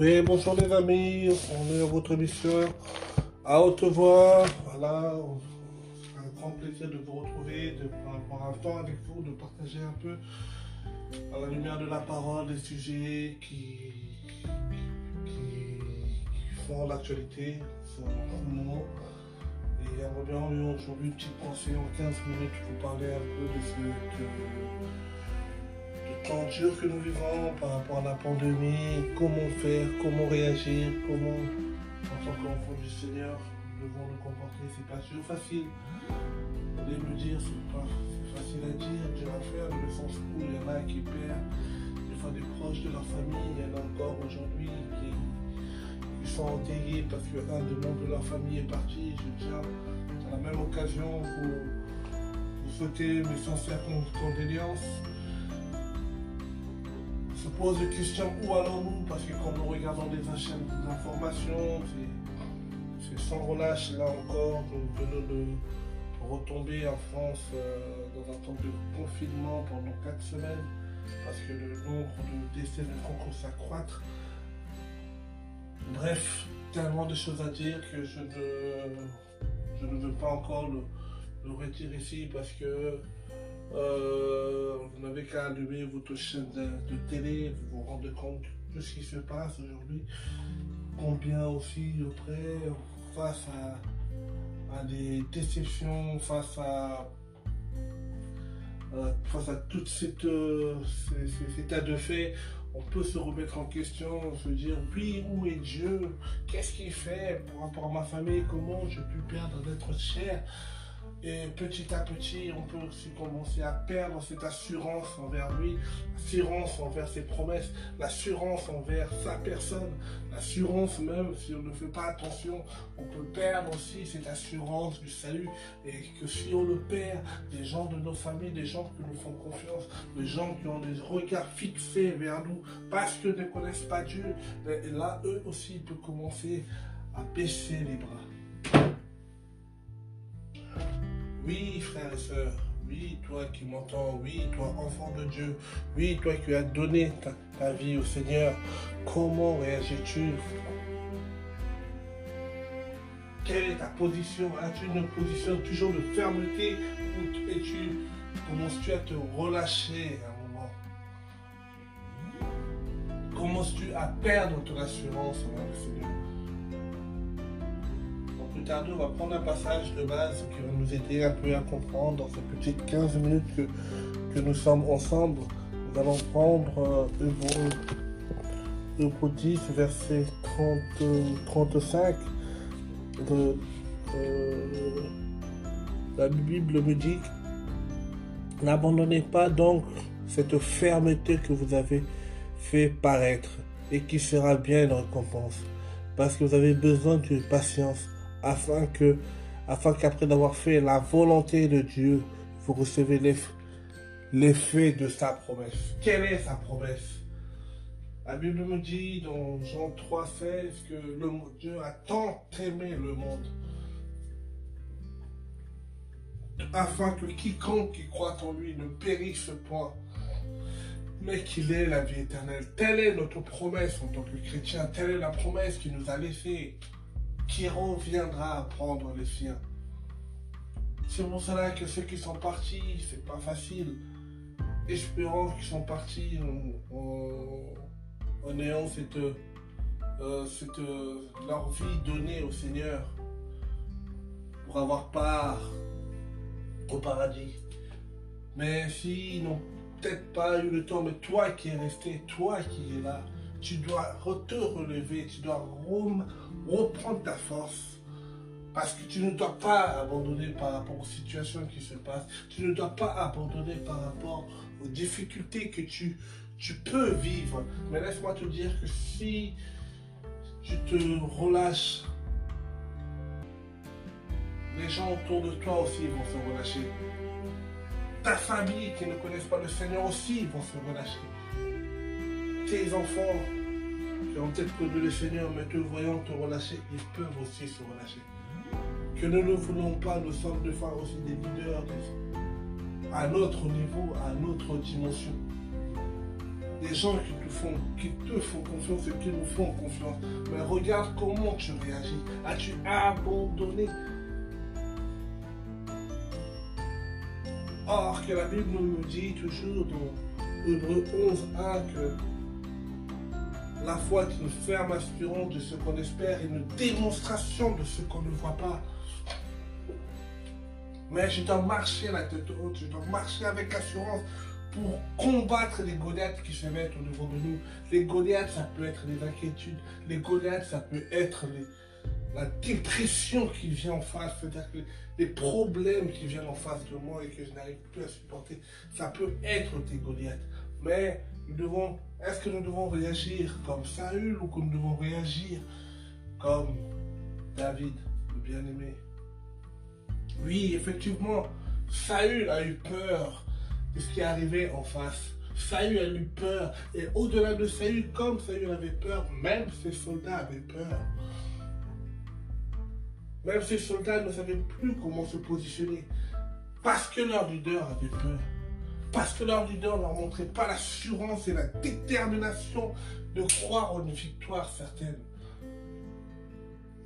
Oui, bonjour les amis, on est à votre émission à haute voix. Voilà, c'est un grand plaisir de vous retrouver, de prendre un temps avec vous, de partager un peu à la lumière de la parole des sujets qui, font l'actualité en ce moment. Et j'aimerais bien aujourd'hui une petite pensée en 15 minutes pour parler un peu de ce temps dur que nous vivons par rapport à la pandémie, comment faire, comment réagir, comment, en tant qu'enfant du Seigneur, nous devons nous comporter. C'est pas toujours facile. Vous allez me dire, c'est pas facile à dire, Dieu à faire, dans le sens où il y en a qui perdent des fois des proches de leur famille, il y en a encore aujourd'hui qui, sont enterrés parce qu'un des membres de leur famille est parti. Je tiens à la même occasion vous, vous souhaiter mes sincères condoléances se pose la question où allons-nous? Parce que quand nous regardons des chaînes d'information, c'est sans relâche là encore. Nous venons de retomber en France euh, dans un temps de confinement pendant 4 semaines parce que le nombre de décès ne que s'accroître. Bref, tellement de choses à dire que je ne, je ne veux pas encore le, le retirer ici parce que euh, vous n'avez qu'à allumer votre chaîne de, télé, vous vous rendez compte de ce qui se passe aujourd'hui. Combien aussi auprès, face à, des déceptions, face à, euh, face à tout cet état de fait, on peut se remettre en question, se dire oui, où est Dieu? Qu'est-ce qu'il fait pour rapport à ma famille? Comment je pu perdre d'être cher? Et petit à petit, on peut aussi commencer à perdre cette assurance envers lui, l'assurance envers ses promesses, l'assurance envers sa personne, l'assurance même, si on ne fait pas attention, on peut perdre aussi cette assurance du salut. Et que si on le perd, des gens de nos familles, des gens qui nous font confiance, des gens qui ont des regards fixés vers nous parce qu'ils ne connaissent pas Dieu, et là, eux aussi, peuvent commencer à baisser les bras. Oui, frères et sœurs, oui, toi qui m'entends, oui, toi enfant de Dieu, oui, toi qui as donné ta, vie au Seigneur, comment réagis-tu Quelle est ta position? As-tu une position toujours de fermeté? Ou es-tu, commences-tu à te relâcher un moment? Commences-tu à perdre ton assurance envers le Seigneur on va prendre un passage de base qui va nous aider un peu à comprendre dans ces petites 15 minutes que, nous sommes ensemble. Nous allons prendre euh, 10, verset 30, 35. De, euh, la Bible me dit N'abandonnez pas donc cette fermeté que vous avez fait paraître et qui sera bien une récompense. Parce que vous avez besoin de patience afin que, afin qu'après d'avoir fait la volonté de Dieu, vous recevez l'effet de sa promesse. Quelle est sa promesse? La Bible me dit dans Jean 3, 16 que Dieu a tant aimé le monde afin que quiconque qui croit en lui ne périsse point, mais qu'il ait la vie éternelle. Telle est notre promesse en tant que chrétien, telle est la promesse qu'il nous a laissée qui reviendra prendre les siens. C'est pour cela que ceux qui sont partis, c'est pas facile. Espérons qu'ils sont partis en, ayant cette, euh, cette, leur vie donnée au Seigneur pour avoir part au paradis. Mais s'ils n'ont peut-être pas eu le temps, mais toi qui es resté, toi qui es là, tu dois te relever, tu dois reprendre ta force. Parce que tu ne dois pas abandonner par rapport aux situations qui se passent. Tu ne dois pas abandonner par rapport aux difficultés que tu, tu peux vivre. Mais laisse-moi te dire que si tu te relâches, les gens autour de toi aussi vont se relâcher. Ta famille qui ne connaissent pas le Seigneur aussi vont se relâcher tes enfants qui ont peut-être connu le Seigneur, mais te voyant te relâcher, ils peuvent aussi se relâcher. Que nous ne voulons pas, nous sommes de fois aussi des leaders à notre niveau, à notre dimension. des gens qui te font, qui te font confiance et qui nous font confiance. Mais regarde comment tu réagis. As-tu abandonné? Or que la Bible nous dit toujours dans Hébreu 11, 1 que la foi une ferme assurance de ce qu'on espère et une démonstration de ce qu'on ne voit pas. Mais je dois marcher la tête haute, je dois marcher avec assurance pour combattre les Goliaths qui se mettent au devant de nous. Les Goliaths, ça peut être les inquiétudes. Les Goliaths, ça peut être la dépression qui vient en face. C'est-à-dire que les problèmes qui viennent en face de moi et que je n'arrive plus à supporter. Ça peut être des Goliaths. Mais nous devons, est-ce que nous devons réagir comme Saül ou que nous devons réagir comme David, le bien-aimé? Oui, effectivement, Saül a eu peur de ce qui arrivait en face. Saül a eu peur. Et au-delà de Saül, comme Saül avait peur, même ses soldats avaient peur. Même ses soldats ne savaient plus comment se positionner. Parce que leur leader avait peur. Parce que leur leader ne leur montrait pas l'assurance et la détermination de croire en une victoire certaine.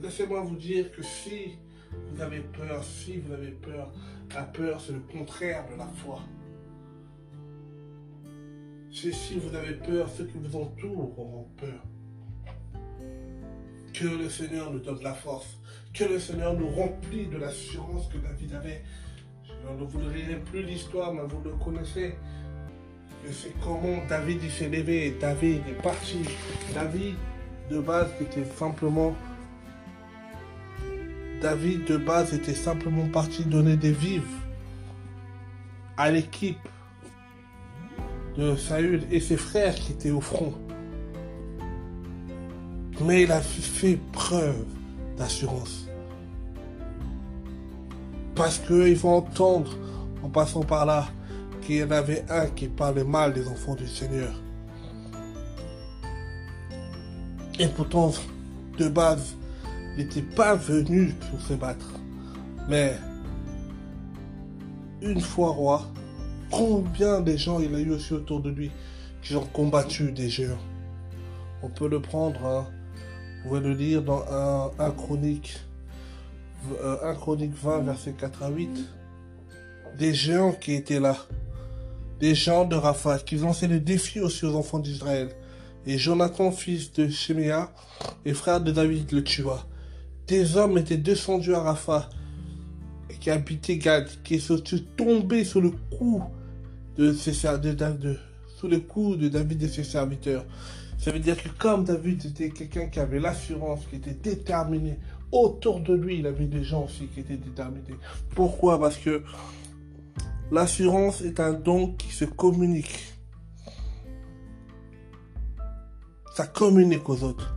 Laissez-moi vous dire que si vous avez peur, si vous avez peur, la peur c'est le contraire de la foi. Si, si vous avez peur, ceux qui vous entourent auront peur. Que le Seigneur nous donne la force. Que le Seigneur nous remplit de l'assurance que David avait. Ne vous lirai plus l'histoire, mais vous le connaissez. C'est comment David s'est levé. David est parti. David, de base, était simplement. David, de base, était simplement parti donner des vives à l'équipe de Saül et ses frères qui étaient au front. Mais il a fait preuve d'assurance. Parce qu'ils vont entendre, en passant par là, qu'il y en avait un qui parlait mal des enfants du Seigneur. Et pourtant, de base, il n'était pas venu pour se battre. Mais, une fois roi, combien de gens il a eu aussi autour de lui qui ont combattu des géants? On peut le prendre, hein. vous pouvez le lire dans un, chronique, euh, un chronique 20, verset 4 à 8. Des géants qui étaient là, des gens de Raphaël, qui lançaient le défi aussi aux enfants d'Israël. Et Jonathan, fils de Shemia et frère de David, le tua. Des hommes étaient descendus à Rapha, qui habitaient Gad, qui sont tombés sous le coup de, ses, de, de, sous le coup de David et ses serviteurs. Ça veut dire que comme David était quelqu'un qui avait l'assurance, qui était déterminé, autour de lui, il avait des gens aussi qui étaient déterminés. Pourquoi? Parce que l'assurance est un don qui se communique. Ça communique aux autres.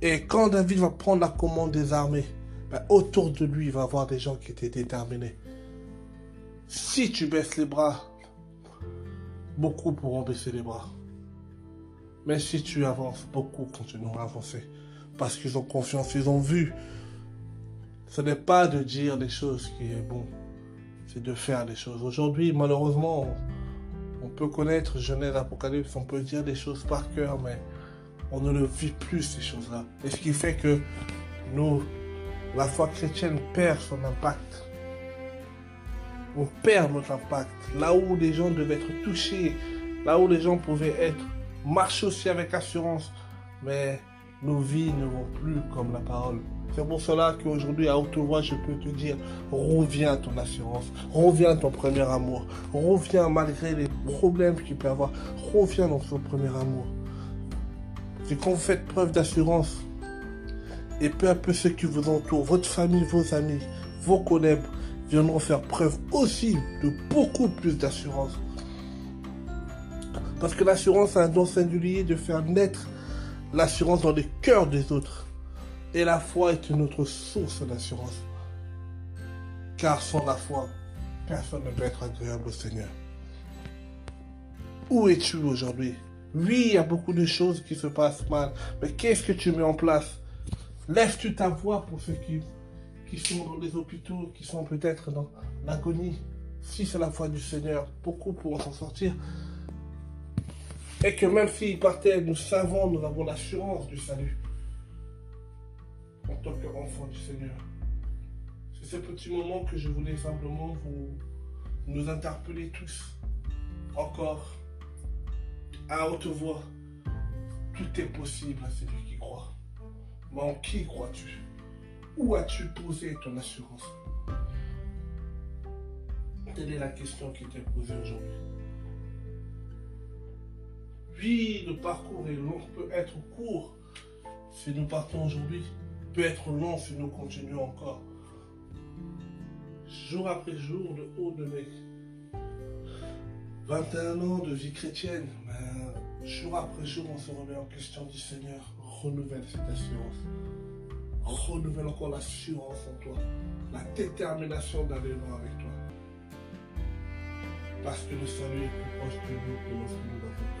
Et quand David va prendre la commande des armées, ben, autour de lui, il va avoir des gens qui étaient déterminés. Si tu baisses les bras, beaucoup pourront baisser les bras. Mais si tu avances, beaucoup continueront à avancer. Parce qu'ils ont confiance, ils ont vu. Ce n'est pas de dire des choses qui est bon, c'est de faire des choses. Aujourd'hui, malheureusement, on peut connaître Genèse, Apocalypse, on peut dire des choses par cœur, mais on ne le vit plus, ces choses-là. Et ce qui fait que nous, la foi chrétienne perd son impact on perd notre impact. Là où les gens devaient être touchés, là où les gens pouvaient être, marcher aussi avec assurance. Mais nos vies ne vont plus comme la parole. C'est pour cela qu'aujourd'hui, à haute voix, je peux te dire, reviens à ton assurance, reviens à ton premier amour, reviens malgré les problèmes qu'il peut avoir, reviens dans ton premier amour. C'est quand vous faites preuve d'assurance, et peu à peu ceux qui vous entourent, votre famille, vos amis, vos collègues, viendront faire preuve aussi de beaucoup plus d'assurance. Parce que l'assurance a un don singulier de faire naître l'assurance dans les cœurs des autres. Et la foi est une autre source d'assurance. Car sans la foi, personne ne peut être agréable au Seigneur. Où es-tu aujourd'hui? Oui, il y a beaucoup de choses qui se passent mal, mais qu'est-ce que tu mets en place? Lèves-tu ta voix pour ceux qui qui sont dans les hôpitaux, qui sont peut-être dans l'agonie, si c'est la foi du Seigneur, beaucoup pourront s'en sortir? Et que même s'il partait, nous savons, nous avons l'assurance du salut. En tant qu'enfant du Seigneur. C'est ce petit moment que je voulais simplement vous nous interpeller tous. Encore. À haute voix. Tout est possible à celui qui croit. Mais en qui crois-tu? Où as-tu posé ton assurance? Telle est la question qui t'est posée aujourd'hui. Le parcours est long, peut être court si nous partons aujourd'hui, peut être long si nous continuons encore. Jour après jour, le haut de mes 21 ans de vie chrétienne, ben, jour après jour, on se remet en question du Seigneur. Renouvelle cette assurance. Renouvelle encore l'assurance en toi, la détermination d'aller loin avec toi. Parce que le salut est plus proche de nous que.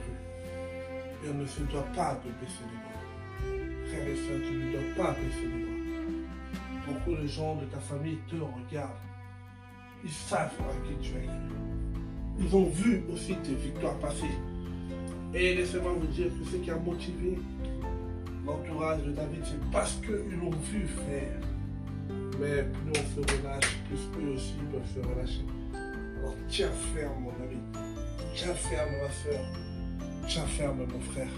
Et on ne se doit pas baisser les bras. Frère et soeur, tu ne dois pas baisser les bras. Beaucoup de gens de ta famille te regardent. Ils savent à qui tu es Ils ont vu aussi tes victoires passées. Et laissez-moi vous dire que ce qui a motivé l'entourage de David, c'est parce qu'ils l'ont vu faire. Mais plus on se relâche, plus eux aussi peuvent se relâcher. Alors tiens ferme mon ami, tiens ferme ma soeur, ferme mon frère.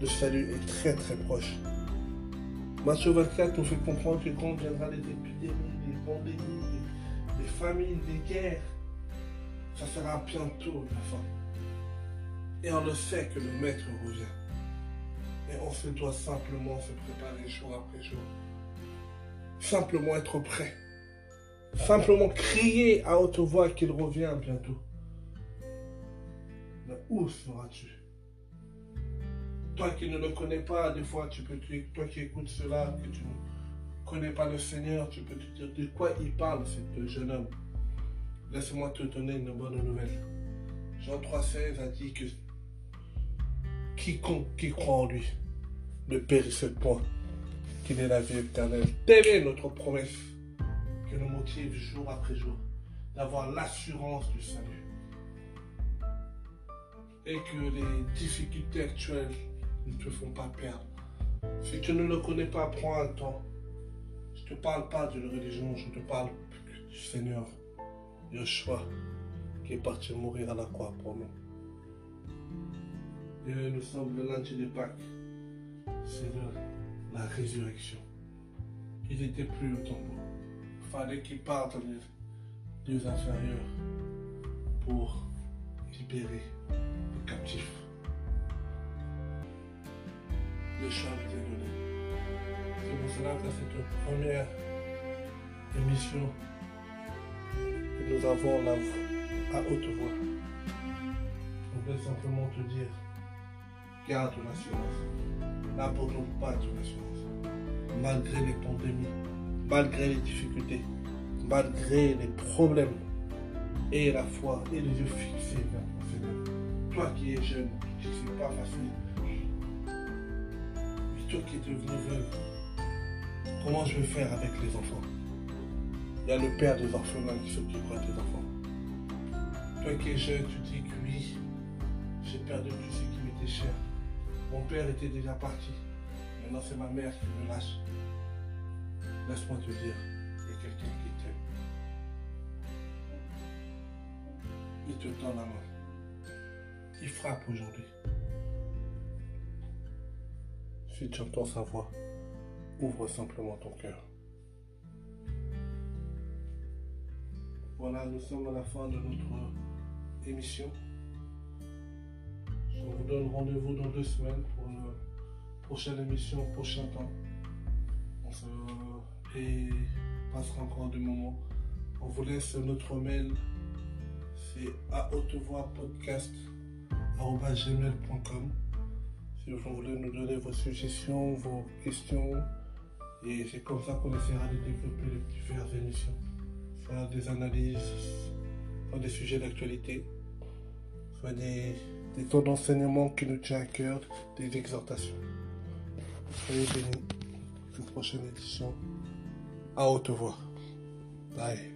Le salut est très très proche. Matthieu 24 nous fait comprendre que quand viendra les épidémies, les pandémies, les, famines, les guerres, ça sera bientôt la fin. Et on le sait que le maître revient. Et on se doit simplement se préparer jour après jour. Simplement être prêt. Simplement crier à haute voix qu'il revient bientôt. Mais où seras-tu? Toi qui ne le connais pas, des fois, tu peux, toi qui écoutes cela, que tu ne connais pas le Seigneur, tu peux te dire de quoi il parle, ce jeune homme? Laisse-moi te donner une bonne nouvelle. Jean 3,16 a dit que quiconque qui croit en lui ne périsse point, qu'il est la vie éternelle. Telle est notre promesse nous motive jour après jour, d'avoir l'assurance du salut. Et que les difficultés actuelles ne te font pas perdre. Si tu ne le connais pas, prends un temps. Je ne te parle pas d'une religion, je te parle du Seigneur, Yeshua, qui est parti mourir à la croix pour nous. Et nous sommes le lundi de Pâques. C'est la résurrection. Il n'était plus au tombeau fallait qu'il parte les lieux inférieurs pour libérer. Le chant est donné. C'est pour cela que cette première émission nous avons là à haute voix, on voulait simplement te dire, garde l'assurance. N'abandonne pas ton assurance, malgré les pandémies malgré les difficultés, malgré les problèmes, et la foi et les yeux fixés vers le Seigneur. Toi qui es jeune, sais c'est pas facile. Qui es devenu veuve, comment je vais faire avec les enfants? Il y a le père des orphelins qui s'occupera des enfants. Toi qui es jeune, tu dis que oui, j'ai perdu tout ce qui m'était cher. Mon père était déjà parti. Maintenant, c'est ma mère qui me lâche. Laisse-moi te dire, il y a quelqu'un qui t'aime. Il te tend la main. Il frappe aujourd'hui. Si tu entends sa voix, ouvre simplement ton cœur. Voilà, nous sommes à la fin de notre émission. Je vous donne rendez-vous dans deux semaines pour une prochaine émission, prochain temps. On se et passera encore du moment. On vous laisse notre mail, c'est à haute voix Si vous voulez nous donner vos suggestions, vos questions, et c'est comme ça qu'on essaiera de développer les diverses émissions, soit des analyses, soit des sujets d'actualité, soit des, des temps d'enseignement qui nous tient à cœur, des exhortations. Soyez bénis. Une prochaine édition à haute voix. Bye.